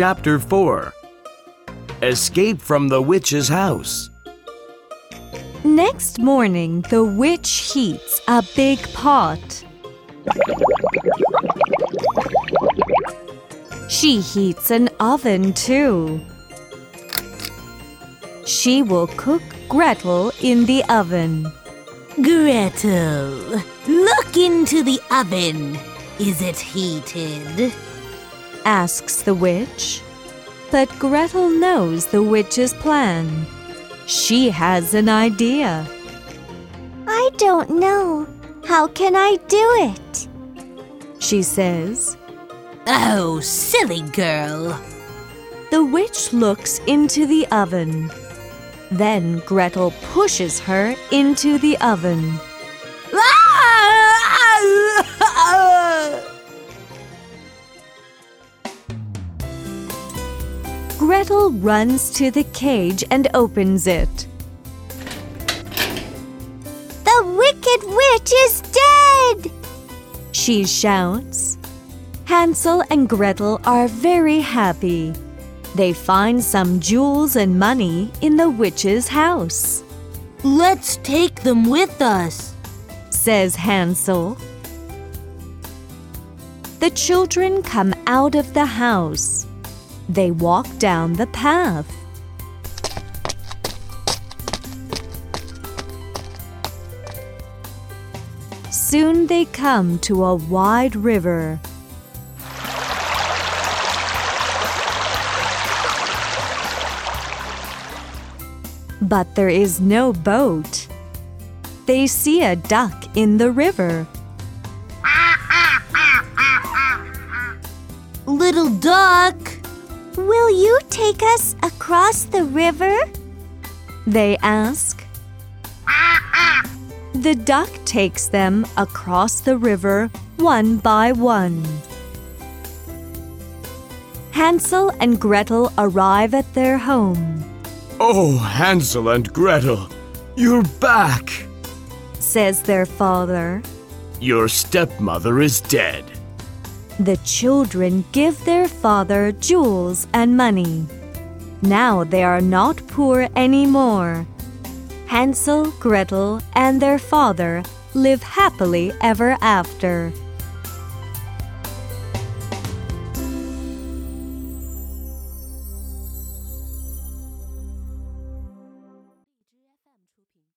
Chapter 4 Escape from the Witch's House. Next morning, the witch heats a big pot. She heats an oven too. She will cook Gretel in the oven. Gretel, look into the oven. Is it heated? Asks the witch. But Gretel knows the witch's plan. She has an idea. I don't know. How can I do it? She says. Oh, silly girl. The witch looks into the oven. Then Gretel pushes her into the oven. Gretel runs to the cage and opens it. The wicked witch is dead! She shouts. Hansel and Gretel are very happy. They find some jewels and money in the witch's house, Let's take them with us. says Hansel. The children come out of the house. They walk down the path. Soon they come to a wide river. But there is no boat. They see a duck in the river. Little duck. Will you take us across the river? They ask. The duck takes them across the river one by one. Hansel and Gretel arrive at their home, Oh, Hansel and Gretel, you're back! says their father. Your stepmother is dead. The children give their father jewels and money. Now they are not poor anymore. Hansel, Gretel, and their father live happily ever after.